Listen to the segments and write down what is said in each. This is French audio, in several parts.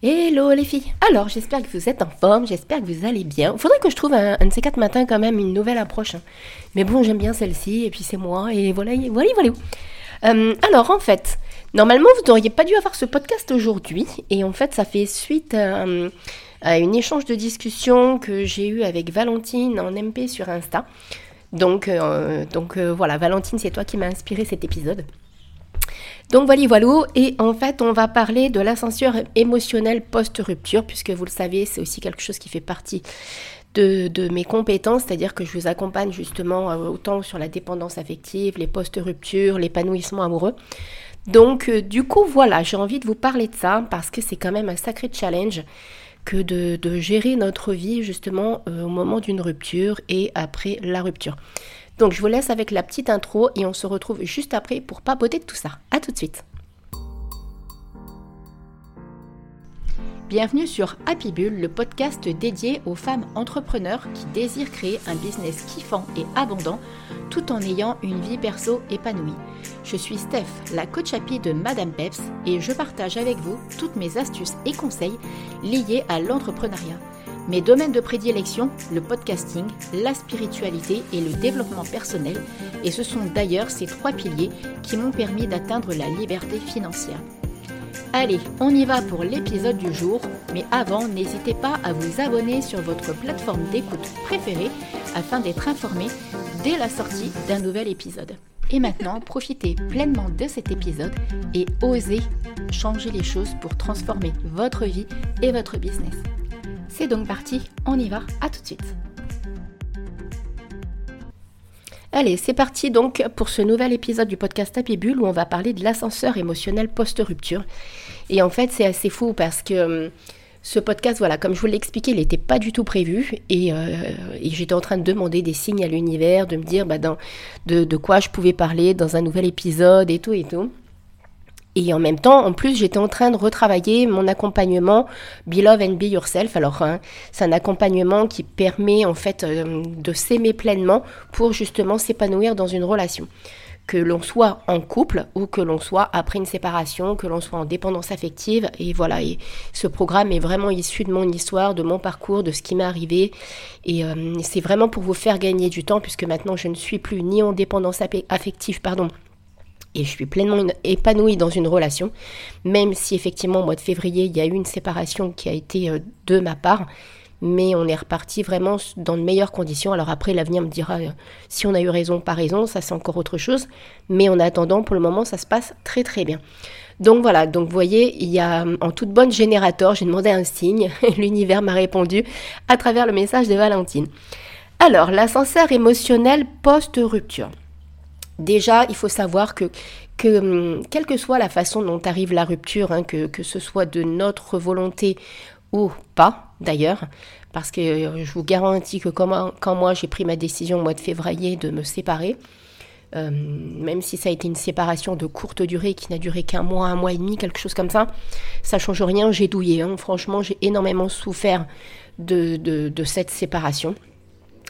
Hello les filles Alors j'espère que vous êtes en forme, j'espère que vous allez bien. Faudrait que je trouve un, de ces quatre matins quand même une nouvelle approche. hein. Mais bon j'aime bien celle-ci et puis c'est moi et voilà, voilà, voilà. Euh, alors en fait, normalement vous n'auriez pas dû avoir ce podcast aujourd'hui et en fait ça fait suite à, à une échange de discussion que j'ai eu avec Valentine en MP sur Insta. Donc, euh, donc euh, voilà, Valentine c'est toi qui m'as inspiré cet épisode. Donc voilà, voilà. Et en fait, on va parler de l'ascenseur émotionnel post-rupture, puisque vous le savez, c'est aussi quelque chose qui fait partie de, mes compétences, c'est-à-dire que je vous accompagne justement euh, autant sur la dépendance affective, les post-ruptures, l'épanouissement amoureux. Donc euh, du coup, voilà, j'ai envie de vous parler de ça, parce que c'est quand même un sacré challenge que de, de gérer notre vie justement euh, au moment d'une rupture et après la rupture. Donc je vous laisse avec la petite intro et on se retrouve juste après pour papoter de tout ça. A tout de suite. Bienvenue sur Happy Bull, le podcast dédié aux femmes entrepreneurs qui désirent créer un business kiffant et abondant tout en ayant une vie perso épanouie. Je suis Steph, la coach happy de Madame Peps et je partage avec vous toutes mes astuces et conseils liés à l'entrepreneuriat. Mes domaines de prédilection, le podcasting, la spiritualité et le développement personnel, et ce sont d'ailleurs ces trois piliers qui m'ont permis d'atteindre la liberté financière. Allez, on y va pour l'épisode du jour, mais avant, n'hésitez pas à vous abonner sur votre plateforme d'écoute préférée afin d'être informé dès la sortie d'un nouvel épisode. Et maintenant, profitez pleinement de cet épisode et osez changer les choses pour transformer votre vie et votre business. C'est donc parti, on y va, à tout de suite. Allez, c'est parti donc pour ce nouvel épisode du podcast Happy Bull où on va parler de l'ascenseur émotionnel post-rupture. Et en fait, c'est assez fou parce que euh, ce podcast, voilà, comme je vous l'ai expliqué, il n'était pas du tout prévu et, euh, et j'étais en train de demander des signes à l'univers, de me dire bah, de quoi je pouvais parler dans un nouvel épisode et tout et tout. Et en même temps, en plus, j'étais en train de retravailler mon accompagnement Be Love and Be Yourself. Alors, hein, c'est un accompagnement qui permet en fait euh, de s'aimer pleinement pour justement s'épanouir dans une relation. Que l'on soit en couple ou que l'on soit après une séparation, que l'on soit en dépendance affective. Et voilà, et ce programme est vraiment issu de mon histoire, de mon parcours, de ce qui m'est arrivé. Et euh, c'est vraiment pour vous faire gagner du temps puisque maintenant je ne suis plus ni en dépendance affective, pardon, et je suis pleinement épanouie dans une relation, même si effectivement au mois de février, il y a eu une séparation qui a été euh, de ma part, mais on est reparti vraiment dans de meilleures conditions. Alors après, l'avenir me dira euh, si on a eu raison ou pas raison, ça c'est encore autre chose, mais en attendant, pour le moment, ça se passe très très bien. Donc voilà, donc vous voyez, il y a en toute bonne générateur, j'ai demandé un signe, l'univers m'a répondu à travers le message de Valentine. Alors, l'ascenseur émotionnel post-rupture. Déjà, il faut savoir que, hum, quelle que soit la façon dont arrive la rupture, hein, que, ce soit de notre volonté ou pas d'ailleurs, parce que euh, je vous garantis que quand, moi j'ai pris ma décision au mois de février de me séparer, euh, même si ça a été une séparation de courte durée qui n'a duré qu'un mois, un mois et demi, quelque chose comme ça, ça change rien, j'ai douillé. Hein. Franchement, j'ai énormément souffert de cette séparation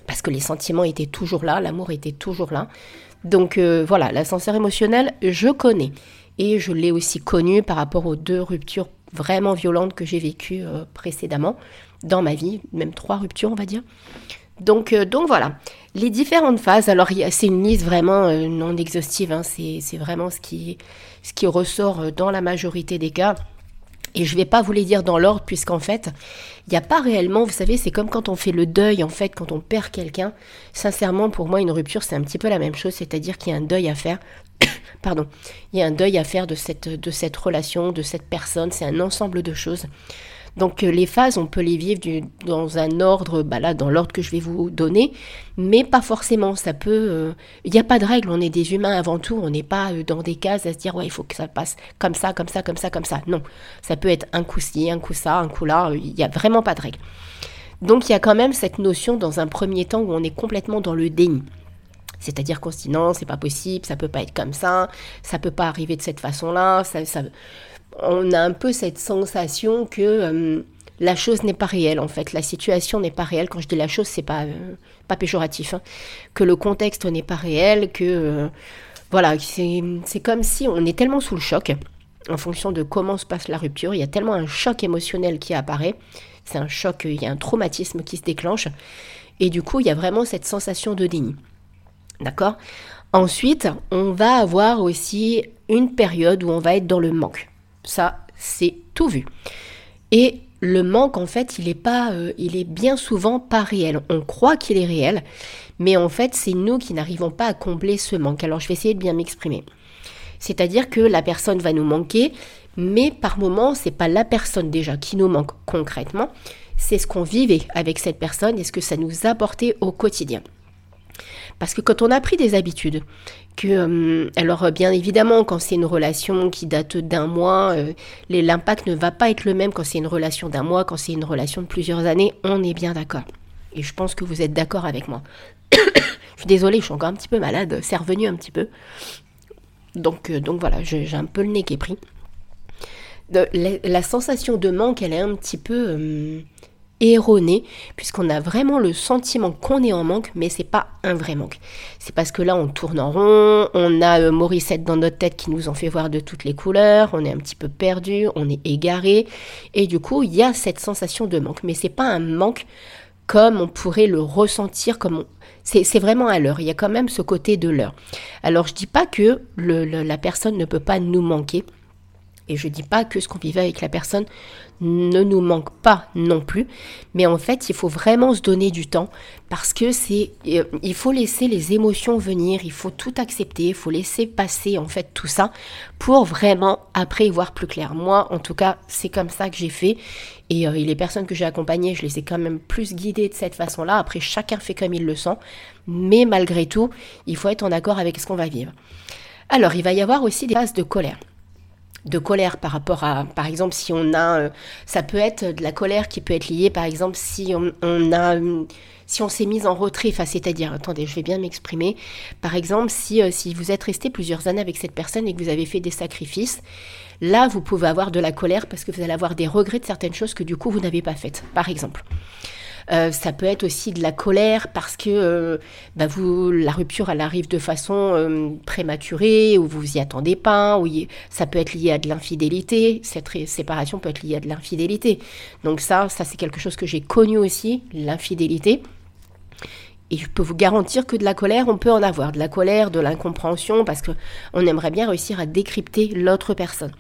parce que les sentiments étaient toujours là, l'amour était toujours là. Donc euh, voilà, l'ascenseur émotionnel, je connais. Et je l'ai aussi connu par rapport aux deux ruptures vraiment violentes que j'ai vécues euh, précédemment dans ma vie, même trois ruptures, on va dire. Donc, euh, donc voilà, les différentes phases. Alors, c'est une liste vraiment euh, non exhaustive, hein, c'est vraiment ce qui, ce qui ressort dans la majorité des cas. Et je ne vais pas vous les dire dans l'ordre, puisqu'en fait, il n'y a pas réellement, vous savez, c'est comme quand on fait le deuil, en fait, quand on perd quelqu'un. Sincèrement, pour moi, une rupture, c'est un petit peu la même chose, c'est-à-dire qu'il y a un deuil à faire. Pardon, il y a un deuil à faire de cette, de cette relation, de cette personne, c'est un ensemble de choses. Donc euh, les phases, on peut les vivre dans un ordre, bah dans l'ordre que je vais vous donner, mais pas forcément. Ça peut, il n'y a pas de règle. On est des humains avant tout. On n'est pas euh, dans des cases à se dire ouais, il faut que ça passe comme ça, comme ça, comme ça, comme ça. Non, ça peut être un coup ci, un coup ça, un coup là. Il n'y a vraiment pas de règle. Donc il y a quand même cette notion dans un premier temps où on est complètement dans le déni. C'est-à-dire qu'on se dit non, c'est pas possible, ça peut pas être comme ça, ça peut pas arriver de cette façon-là, ça, ça, on a un peu cette sensation que euh, la chose n'est pas réelle en fait, la situation n'est pas réelle. Quand je dis la chose, c'est pas euh, pas péjoratif, hein. que le contexte n'est pas réel, que euh, voilà, c'est comme si on est tellement sous le choc en fonction de comment se passe la rupture. Il y a tellement un choc émotionnel qui apparaît. C'est un choc, il y a un traumatisme qui se déclenche. Et du coup, il y a vraiment cette sensation de déni. D'accord? Ensuite, on va avoir aussi une période où on va être dans le manque. Ça, c'est tout vu. Et le manque, en fait, il est pas, euh, il est bien souvent pas réel. On croit qu'il est réel, mais en fait, c'est nous qui n'arrivons pas à combler ce manque. Alors, je vais essayer de bien m'exprimer. C'est-à-dire que la personne va nous manquer, mais par moment, c'est pas la personne déjà qui nous manque concrètement, c'est ce qu'on vivait avec cette personne et ce que ça nous apportait au quotidien. Parce que quand on a pris des habitudes, que, euh, alors bien évidemment, quand c'est une relation qui date d'un mois, euh, l'impact ne va pas être le même quand c'est une relation d'un mois, quand c'est une relation de plusieurs années, on est bien d'accord. Et je pense que vous êtes d'accord avec moi. je suis désolée, je suis encore un petit peu malade, c'est revenu un petit peu. Donc, euh, donc voilà, j'ai un peu le nez qui est pris. la, sensation de manque, elle est un petit peu erroné puisqu'on a vraiment le sentiment qu'on est en manque mais c'est pas un vrai manque. C'est parce que là on tourne en rond on a euh, Morissette dans notre tête qui nous en fait voir de toutes les couleurs on est un petit peu perdu on est égaré et du coup il y a cette sensation de manque. Mais c'est pas un manque comme on pourrait le ressentir comme c'est vraiment à l'heure. Il y a quand même ce côté de l'heure. Alors je dis pas que la personne ne peut pas nous manquer et je dis pas que ce qu'on vivait avec la personne ne nous manque pas non plus, mais en fait, il faut vraiment se donner du temps parce que c'est euh, il faut laisser les émotions venir, il faut tout accepter, il faut laisser passer en fait tout ça pour vraiment après y voir plus clair. Moi, en tout cas, c'est comme ça que j'ai fait et, euh, les personnes que j'ai accompagnées, je les ai quand même plus guidées de cette façon-là. Après, chacun fait comme il le sent, mais malgré tout, il faut être en accord avec ce qu'on va vivre. Alors, il va y avoir aussi des phases de colère de colère par rapport à, par exemple, si on a, euh, ça peut être de la colère qui peut être liée, par exemple, si on, a, si on s'est mis en retrait, c'est-à-dire, attendez, je vais bien m'exprimer. Par exemple, si, euh, si vous êtes resté plusieurs années avec cette personne et que vous avez fait des sacrifices, là, vous pouvez avoir de la colère parce que vous allez avoir des regrets de certaines choses que du coup vous n'avez pas faites, par exemple. Euh, ça peut être aussi de la colère parce que euh, bah, vous, la rupture, elle arrive de façon euh, prématurée ou vous y attendez pas. Ou ça peut être lié à de l'infidélité. Cette séparation peut être liée à de l'infidélité. Donc ça, ça c'est quelque chose que j'ai connu aussi, l'infidélité. Et je peux vous garantir que de la colère, on peut en avoir. De la colère, de l'incompréhension, parce qu'on aimerait bien réussir à décrypter l'autre personne.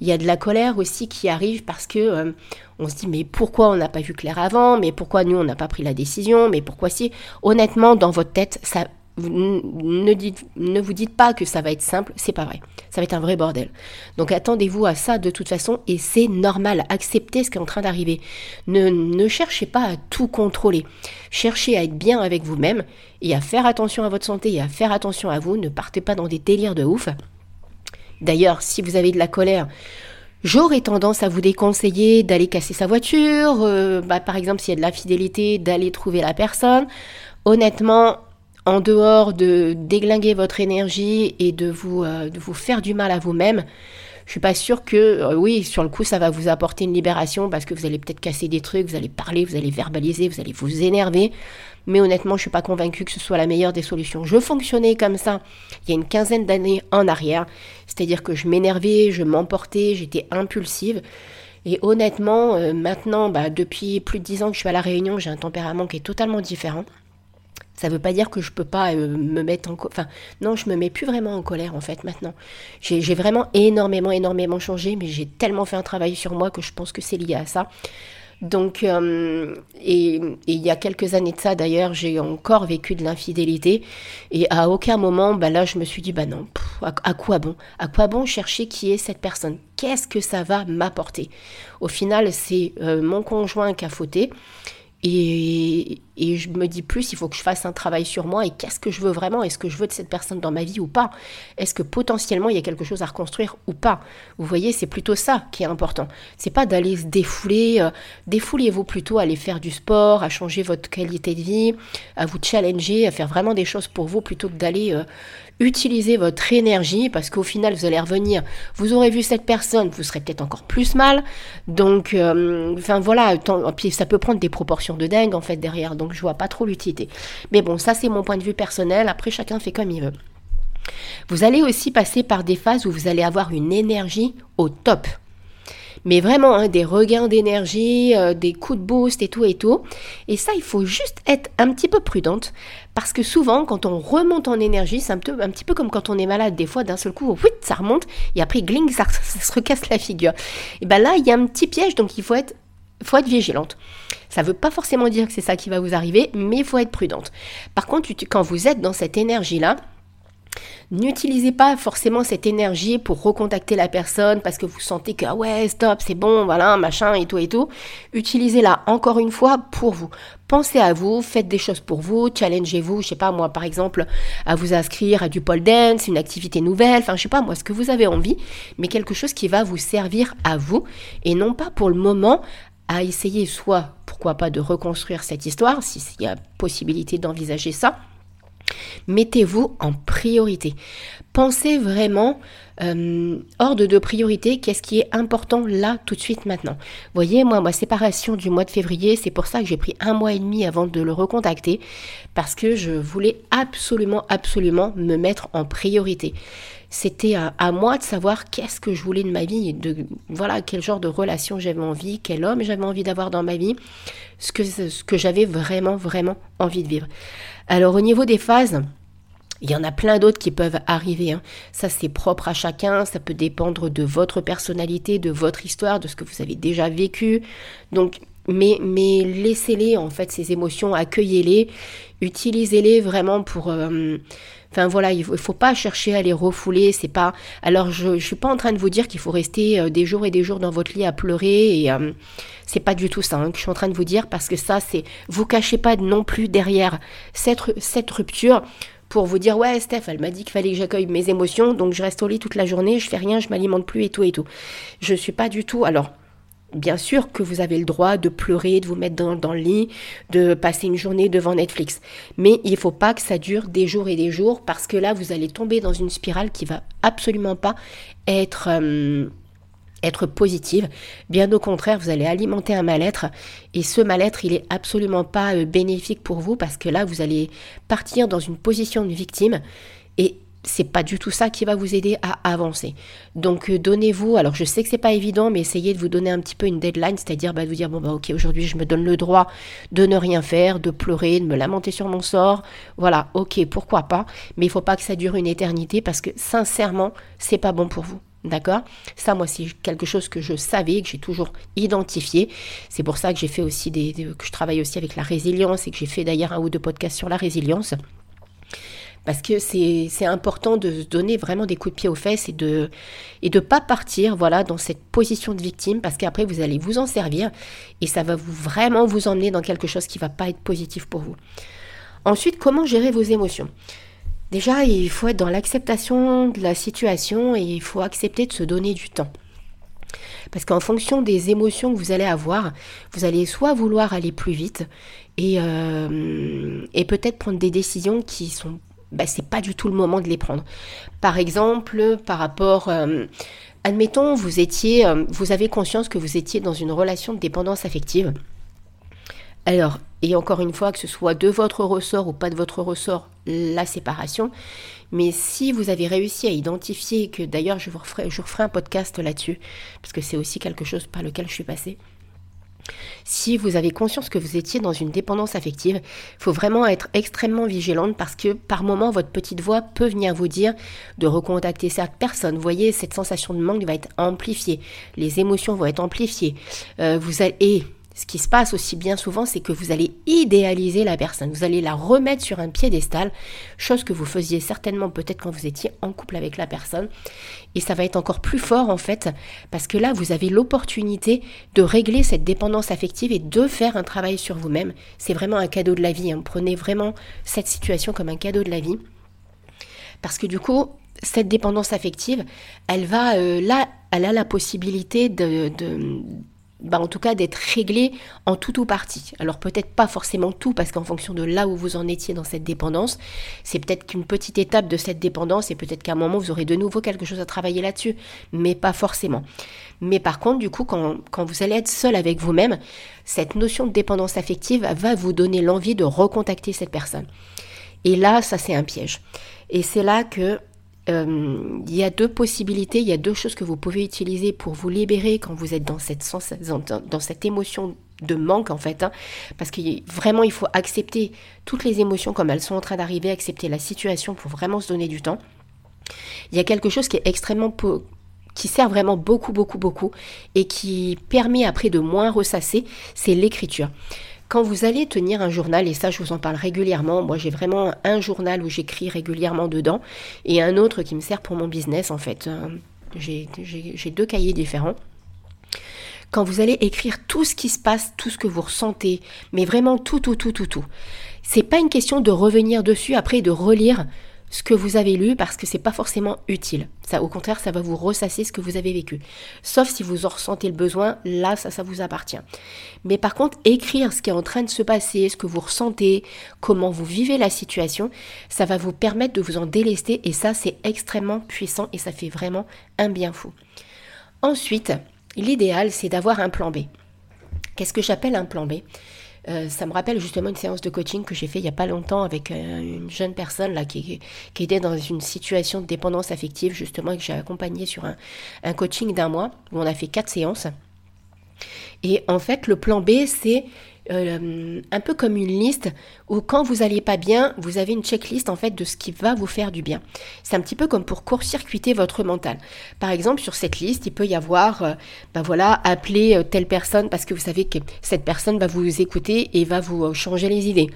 Il y a de la colère aussi qui arrive parce que euh, on se dit mais pourquoi on n'a pas vu clair avant, mais pourquoi nous on n'a pas pris la décision, mais pourquoi si? Honnêtement dans votre tête ça ne, ne vous dites pas que ça va être simple, c'est pas vrai. Ça va être un vrai bordel. Donc attendez-vous à ça de toute façon et c'est normal. Acceptez ce qui est en train d'arriver. Ne, ne cherchez pas à tout contrôler. Cherchez à être bien avec vous-même et à faire attention à votre santé et à faire attention à vous. Ne partez pas dans des délires de ouf. D'ailleurs, si vous avez de la colère, j'aurais tendance à vous déconseiller d'aller casser sa voiture, euh, bah, par exemple s'il y a de l'infidélité, d'aller trouver la personne. Honnêtement, en dehors de déglinguer votre énergie et de vous, euh, de vous faire du mal à vous-même, je suis pas sûre que, euh, oui, sur le coup, ça va vous apporter une libération parce que vous allez peut-être casser des trucs, vous allez parler, vous allez verbaliser, vous allez vous énerver. Mais honnêtement, je suis pas convaincue que ce soit la meilleure des solutions. Je fonctionnais comme ça il y a une quinzaine d'années en arrière. C'est-à-dire que je m'énervais, je m'emportais, j'étais impulsive. Et honnêtement, euh, maintenant, bah, depuis plus de dix ans que je suis à La Réunion, j'ai un tempérament qui est totalement différent. Ça ne veut pas dire que je peux pas euh, me mettre en... Enfin, non, je me mets plus vraiment en colère en fait maintenant. J'ai vraiment énormément, énormément changé, mais j'ai tellement fait un travail sur moi que je pense que c'est lié à ça. Donc, euh, et, il y a quelques années de ça d'ailleurs, j'ai encore vécu de l'infidélité. Et à aucun moment, bah là, je me suis dit, bah non, à, quoi bon? À quoi bon chercher qui est cette personne? Qu'est-ce que ça va m'apporter? Au final, c'est euh, mon conjoint qui a fauté. Et, je me dis plus, il faut que je fasse un travail sur moi et qu'est-ce que je veux vraiment Est-ce que je veux de cette personne dans ma vie ou pas? Est-ce que potentiellement il y a quelque chose à reconstruire ou pas? Vous voyez, c'est plutôt ça qui est important. C'est pas d'aller se défouler. Euh, défoulez-vous plutôt à aller faire du sport, à changer votre qualité de vie, à vous challenger, à faire vraiment des choses pour vous plutôt que d'aller euh, utilisez votre énergie parce qu'au final, vous allez revenir, vous aurez vu cette personne, vous serez peut-être encore plus mal. Donc, euh, enfin voilà, puis ça peut prendre des proportions de dingue en fait derrière, je vois pas trop l'utilité. Mais bon, ça c'est mon point de vue personnel, après chacun fait comme il veut. Vous allez aussi passer par des phases où vous allez avoir une énergie au top mais vraiment hein, des regains d'énergie, euh, des coups de boost et tout et tout. Et ça, il faut juste être un petit peu prudente parce que souvent, quand on remonte en énergie, c'est un, un, petit peu comme quand on est malade. Des fois, d'un seul coup, ça remonte et après, gling, ça, se recasse la figure. Et ben là, il y a un petit piège, donc il faut être faut être vigilante. Ça ne veut pas forcément dire que c'est ça qui va vous arriver, mais il faut être prudente. Par contre, quand vous êtes dans cette énergie-là, N'utilisez pas forcément cette énergie pour recontacter la personne parce que vous sentez que ah ouais, stop, c'est bon, voilà, machin et tout et tout. Utilisez-la encore une fois pour vous. Pensez à vous, faites des choses pour vous, challengez-vous, je sais pas moi par exemple, à vous inscrire à du pole dance, une activité nouvelle, enfin je sais pas moi ce que vous avez envie, mais quelque chose qui va vous servir à vous et non pas pour le moment à essayer soit pourquoi pas de reconstruire cette histoire s'il y a possibilité d'envisager ça Mettez-vous en priorité. Pensez vraiment euh, ordre de priorité, qu'est-ce qui est important là tout de suite maintenant. Voyez, moi, ma séparation du mois de février, c'est pour ça que j'ai pris un mois et demi avant de le recontacter, parce que je voulais absolument, absolument me mettre en priorité. C'était à, moi de savoir qu'est-ce que je voulais de ma vie, de voilà quel genre de relation j'avais envie, quel homme j'avais envie d'avoir dans ma vie, ce que, j'avais vraiment, vraiment envie de vivre. Alors au niveau des phases, il y en a plein d'autres qui peuvent arriver. Hein. Ça, c'est propre à chacun. Ça peut dépendre de votre personnalité, de votre histoire, de ce que vous avez déjà vécu. Donc, mais, mais laissez-les, en fait, ces émotions, accueillez-les, utilisez-les vraiment pour... Euh, enfin voilà, il ne faut pas chercher à les refouler. C'est pas. Alors je ne suis pas en train de vous dire qu'il faut rester euh, des jours et des jours dans votre lit à pleurer et euh, c'est pas du tout ça hein, que je suis en train de vous dire parce que ça c'est vous cachez pas non plus derrière cette, cette rupture pour vous dire ouais Steph elle m'a dit qu'il fallait que j'accueille mes émotions donc je reste au lit toute la journée je fais rien je m'alimente plus et tout et tout je suis pas du tout alors bien sûr que vous avez le droit de pleurer, de vous mettre dans, le lit, de passer une journée devant Netflix. Mais il ne faut pas que ça dure des jours et des jours parce que là, vous allez tomber dans une spirale qui va absolument pas être... Euh, être positive. Bien au contraire, vous allez alimenter un mal-être et ce mal-être, il est absolument pas euh, bénéfique pour vous parce que là, vous allez partir dans une position de victime et c'est pas du tout ça qui va vous aider à avancer. Donc euh, donnez-vous, alors je sais que c'est pas évident, mais essayez de vous donner un petit peu une deadline, c'est-à-dire bah, de vous dire bon bah ok aujourd'hui je me donne le droit de ne rien faire, de pleurer, de me lamenter sur mon sort, voilà, ok pourquoi pas, mais il faut pas que ça dure une éternité parce que sincèrement c'est pas bon pour vous. D'accord? Ça, moi, c'est quelque chose que je savais, que j'ai toujours identifié. C'est pour ça que j'ai fait aussi des, que je travaille aussi avec la résilience et que j'ai fait d'ailleurs un ou deux podcasts sur la résilience. Parce que c'est important de se donner vraiment des coups de pied aux fesses et de et de pas partir voilà dans cette position de victime parce qu'après vous allez vous en servir et ça va vous vraiment vous emmener dans quelque chose qui va pas être positif pour vous. Ensuite, comment gérer vos émotions? Déjà, il faut être dans l'acceptation de la situation et il faut accepter de se donner du temps. Parce qu'en fonction des émotions que vous allez avoir, vous allez soit vouloir aller plus vite et, euh, et peut-être prendre des décisions qui sont... Bah, c'est pas du tout le moment de les prendre. Par exemple, par rapport... Euh, admettons, vous étiez... Euh, vous avez conscience que vous étiez dans une relation de dépendance affective. Alors, et encore une fois, que ce soit de votre ressort ou pas de votre ressort, la séparation. Mais si vous avez réussi à identifier, que d'ailleurs je vous referai, je un podcast là-dessus, parce que c'est aussi quelque chose par lequel je suis passée. Si vous avez conscience que vous étiez dans une dépendance affective, il faut vraiment être extrêmement vigilante parce que par moment, votre petite voix peut venir vous dire de recontacter cette personne. Vous voyez, cette sensation de manque va être amplifiée. Les émotions vont être amplifiées. Euh, vous allez, ce qui se passe aussi bien souvent, c'est que vous allez idéaliser la personne, vous allez la remettre sur un piédestal, chose que vous faisiez certainement peut-être quand vous étiez en couple avec la personne. Et ça va être encore plus fort en fait, parce que là, vous avez l'opportunité de régler cette dépendance affective et de faire un travail sur vous-même. C'est vraiment un cadeau de la vie. Hein. Prenez vraiment cette situation comme un cadeau de la vie. Parce que du coup, cette dépendance affective, elle va euh, là, elle a la possibilité de bah, en tout cas d'être réglé en tout ou partie. Alors peut-être pas forcément tout, parce qu'en fonction de là où vous en étiez dans cette dépendance, c'est peut-être qu'une petite étape de cette dépendance, et peut-être qu'à un moment vous aurez de nouveau quelque chose à travailler là-dessus, mais pas forcément. Mais par contre, du coup, quand, quand vous allez être seul avec vous-même, cette notion de dépendance affective va vous donner l'envie de recontacter cette personne. Et là, ça c'est un piège. Et c'est là que euh, il y a deux possibilités, il y a deux choses que vous pouvez utiliser pour vous libérer quand vous êtes dans cette, émotion de manque en fait, hein. parce que vraiment il faut accepter toutes les émotions comme elles sont en train d'arriver, accepter la situation pour vraiment se donner du temps. Il y a quelque chose qui est extrêmement qui sert vraiment beaucoup beaucoup beaucoup et qui permet après de moins ressasser, c'est l'écriture. Quand vous allez tenir un journal, et ça je vous en parle régulièrement, moi j'ai vraiment un journal où j'écris régulièrement dedans et un autre qui me sert pour mon business en fait. Hein. J'ai deux cahiers différents quand vous allez écrire tout ce qui se passe, tout ce que vous ressentez, mais vraiment tout, tout, tout, tout, tout. C'est pas une question de revenir dessus après de relire ce que vous avez lu parce que c'est pas forcément utile. Au contraire, ça va vous ressasser ce que vous avez vécu. Sauf si vous en ressentez le besoin, là, ça, ça vous appartient. Mais par contre, écrire ce qui est en train de se passer, ce que vous ressentez, comment vous vivez la situation, ça va vous permettre de vous en délester et ça, c'est extrêmement puissant et ça fait vraiment un bien fou. Ensuite, l'idéal, c'est d'avoir un plan B. Qu'est-ce que j'appelle un plan B? Euh, ça me rappelle justement une séance de coaching que j'ai fait il n'y a pas longtemps avec euh, une jeune personne là qui, était dans une situation de dépendance affective justement et que j'ai accompagné sur un, un coaching d'un mois où on a fait quatre séances. Et en fait, le plan B, c'est euh, un peu comme une liste où quand vous n'allez pas bien, vous avez une checklist en fait de ce qui va vous faire du bien. C'est un petit peu comme pour court-circuiter votre mental. Par exemple, sur cette liste, il peut y avoir, euh, ben voilà, appeler euh, telle personne parce que vous savez que cette personne va vous écouter et va vous changer les idées.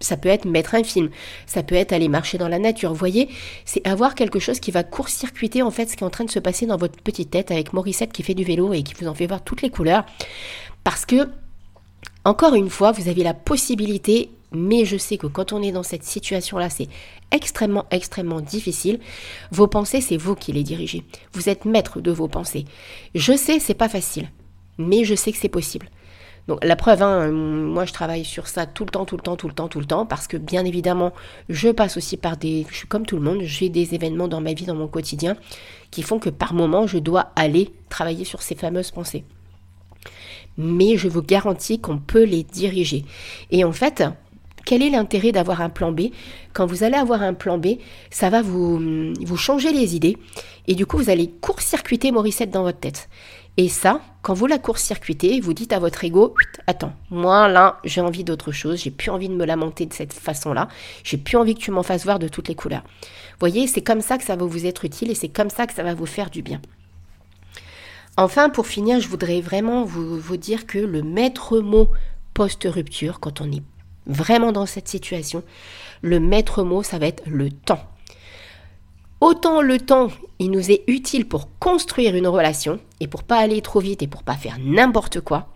Ça peut être mettre un film, ça peut être aller marcher dans la nature. Vous voyez, c'est avoir quelque chose qui va court-circuiter en fait ce qui est en train de se passer dans votre petite tête avec Morissette qui fait du vélo et qui vous en fait voir toutes les couleurs. Parce que encore une fois, vous avez la possibilité, mais je sais que quand on est dans cette situation-là, c'est extrêmement, extrêmement difficile. Vos pensées, c'est vous qui les dirigez. Vous êtes maître de vos pensées. Je sais, c'est pas facile, mais je sais que c'est possible. Donc la preuve, hein, moi je travaille sur ça tout le temps, tout le temps, tout le temps, tout le temps, parce que bien évidemment, je passe aussi par des, je suis comme tout le monde, j'ai des événements dans ma vie, dans mon quotidien, qui font que par moment, je dois aller travailler sur ces fameuses pensées mais je vous garantis qu'on peut les diriger. Et en fait, quel est l'intérêt d'avoir un plan B? Quand vous allez avoir un plan B, ça va vous, changer les idées et du coup vous allez court-circuiter Morissette dans votre tête. Et ça, quand vous la court-circuitez, vous dites à votre ego, attends, moi là, j'ai envie d'autre chose, j'ai plus envie de me lamenter de cette façon-là, j'ai plus envie que tu m'en fasses voir de toutes les couleurs. Voyez, c'est comme ça que ça va vous être utile et c'est comme ça que ça va vous faire du bien. Enfin, pour finir, je voudrais vraiment vous, dire que le maître mot post-rupture, quand on est vraiment dans cette situation, le maître mot, ça va être le temps. Autant le temps, il nous est utile pour construire une relation et pour pas aller trop vite et pour pas faire n'importe quoi,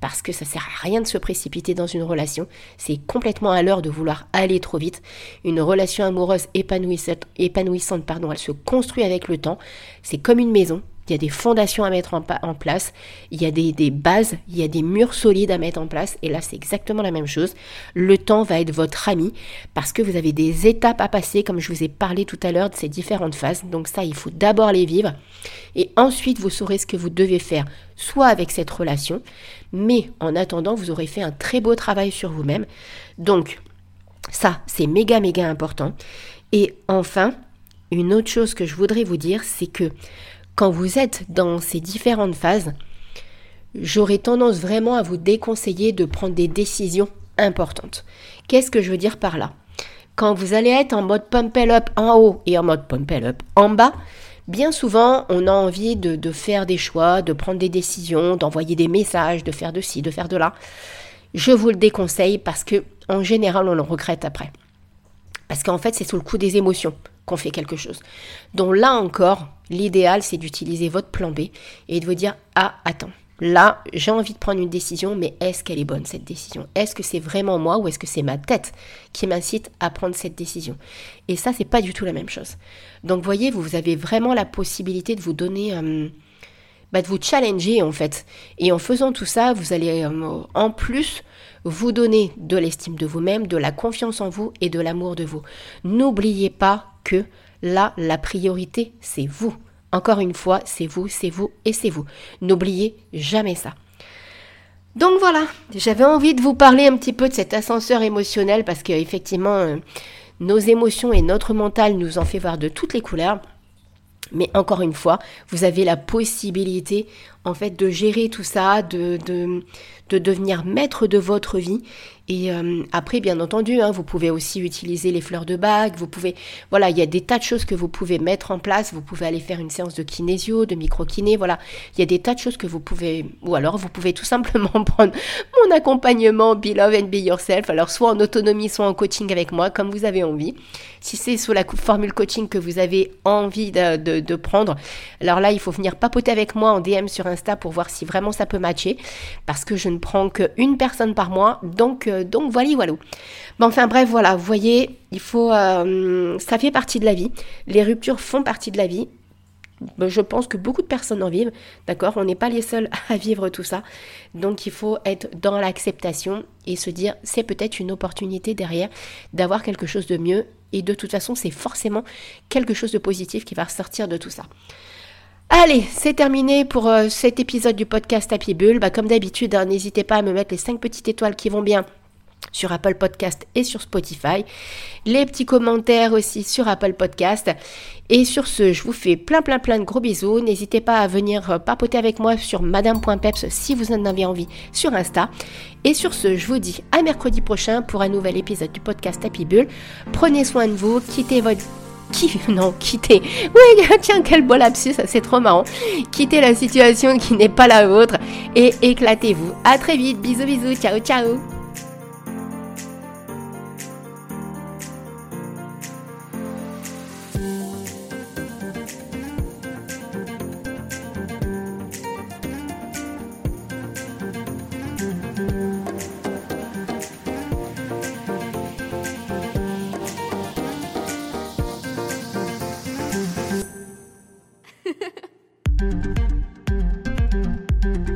parce que ça sert à rien de se précipiter dans une relation. C'est complètement à l'heure de vouloir aller trop vite. Une relation amoureuse épanouissante, épanouissante pardon, elle se construit avec le temps. C'est comme une maison. Il y a des fondations à mettre en, place, il y a des, bases, il y a des murs solides à mettre en place. Et là, c'est exactement la même chose. Le temps va être votre ami parce que vous avez des étapes à passer, comme je vous ai parlé tout à l'heure de ces différentes phases. Donc ça, il faut d'abord les vivre. Et ensuite, vous saurez ce que vous devez faire, soit avec cette relation, mais en attendant, vous aurez fait un très beau travail sur vous-même. Donc, ça, c'est méga, méga important. Et enfin, une autre chose que je voudrais vous dire, c'est que quand vous êtes dans ces différentes phases, j'aurais tendance vraiment à vous déconseiller de prendre des décisions importantes. Qu'est-ce que je veux dire par là? Quand vous allez être en mode pump up en haut et en mode pump up en bas, bien souvent on a envie de, de faire des choix, de prendre des décisions, d'envoyer des messages, de faire de ci, de faire de là. Je vous le déconseille parce que en général on le regrette après. Parce qu'en fait c'est sous le coup des émotions qu'on fait quelque chose. Donc là encore, l'idéal, c'est d'utiliser votre plan B et de vous dire, ah, attends, là, j'ai envie de prendre une décision, mais est-ce qu'elle est bonne, cette décision? Est-ce que c'est vraiment moi ou est-ce que c'est ma tête qui m'incite à prendre cette décision? Et ça, c'est pas du tout la même chose. Donc, voyez, vous avez vraiment la possibilité de vous donner... Euh, bah, de vous challenger en fait. Et en faisant tout ça, vous allez euh, en plus vous donner de l'estime de vous-même, de la confiance en vous et de l'amour de vous. N'oubliez pas que là, la priorité, c'est vous. Encore une fois, c'est vous, c'est vous et c'est vous. N'oubliez jamais ça. Donc voilà, j'avais envie de vous parler un petit peu de cet ascenseur émotionnel parce qu'effectivement, euh, nos émotions et notre mental nous en fait voir de toutes les couleurs. Mais encore une fois, vous avez la possibilité en fait de gérer tout ça, de, de, de devenir maître de votre vie et euh, après, bien entendu, hein, vous pouvez aussi utiliser les fleurs de bague. Vous pouvez, voilà, il y a des tas de choses que vous pouvez mettre en place. Vous pouvez aller faire une séance de kinésio, de micro-kiné. Voilà, il y a des tas de choses que vous pouvez, ou alors vous pouvez tout simplement prendre mon accompagnement Be Love and Be Yourself. Alors, soit en autonomie, soit en coaching avec moi, comme vous avez envie. Si c'est sous la formule coaching que vous avez envie de, de, prendre, alors là, il faut venir papoter avec moi en DM sur Insta pour voir si vraiment ça peut matcher. Parce que je ne prends qu'une personne par mois. Donc, donc voilà, voilà. Enfin bref, voilà, vous voyez, il faut, euh, ça fait partie de la vie. Les ruptures font partie de la vie. Je pense que beaucoup de personnes en vivent, d'accord? On n'est pas les seuls à vivre tout ça. Donc il faut être dans l'acceptation et se dire c'est peut-être une opportunité derrière d'avoir quelque chose de mieux. Et de toute façon, c'est forcément quelque chose de positif qui va ressortir de tout ça. Allez, c'est terminé pour euh, cet épisode du podcast Happy Bull. Bah, comme d'habitude, hein, n'hésitez pas à me mettre les 5 petites étoiles qui vont bien sur Apple Podcast et sur Spotify. Les petits commentaires aussi sur Apple Podcast. Et sur ce, je vous fais plein plein plein de gros bisous. N'hésitez pas à venir euh, papoter avec moi sur madame.peps si vous en avez envie sur Insta. Et sur ce, je vous dis à mercredi prochain pour un nouvel épisode du podcast Happy Bull. Prenez soin de vous, quittez votre qui, non, quittez. Oui, tiens, quel beau lapsus, c'est trop marrant. Quittez la situation qui n'est pas la vôtre et éclatez-vous. À très vite, bisous bisous, ciao ciao.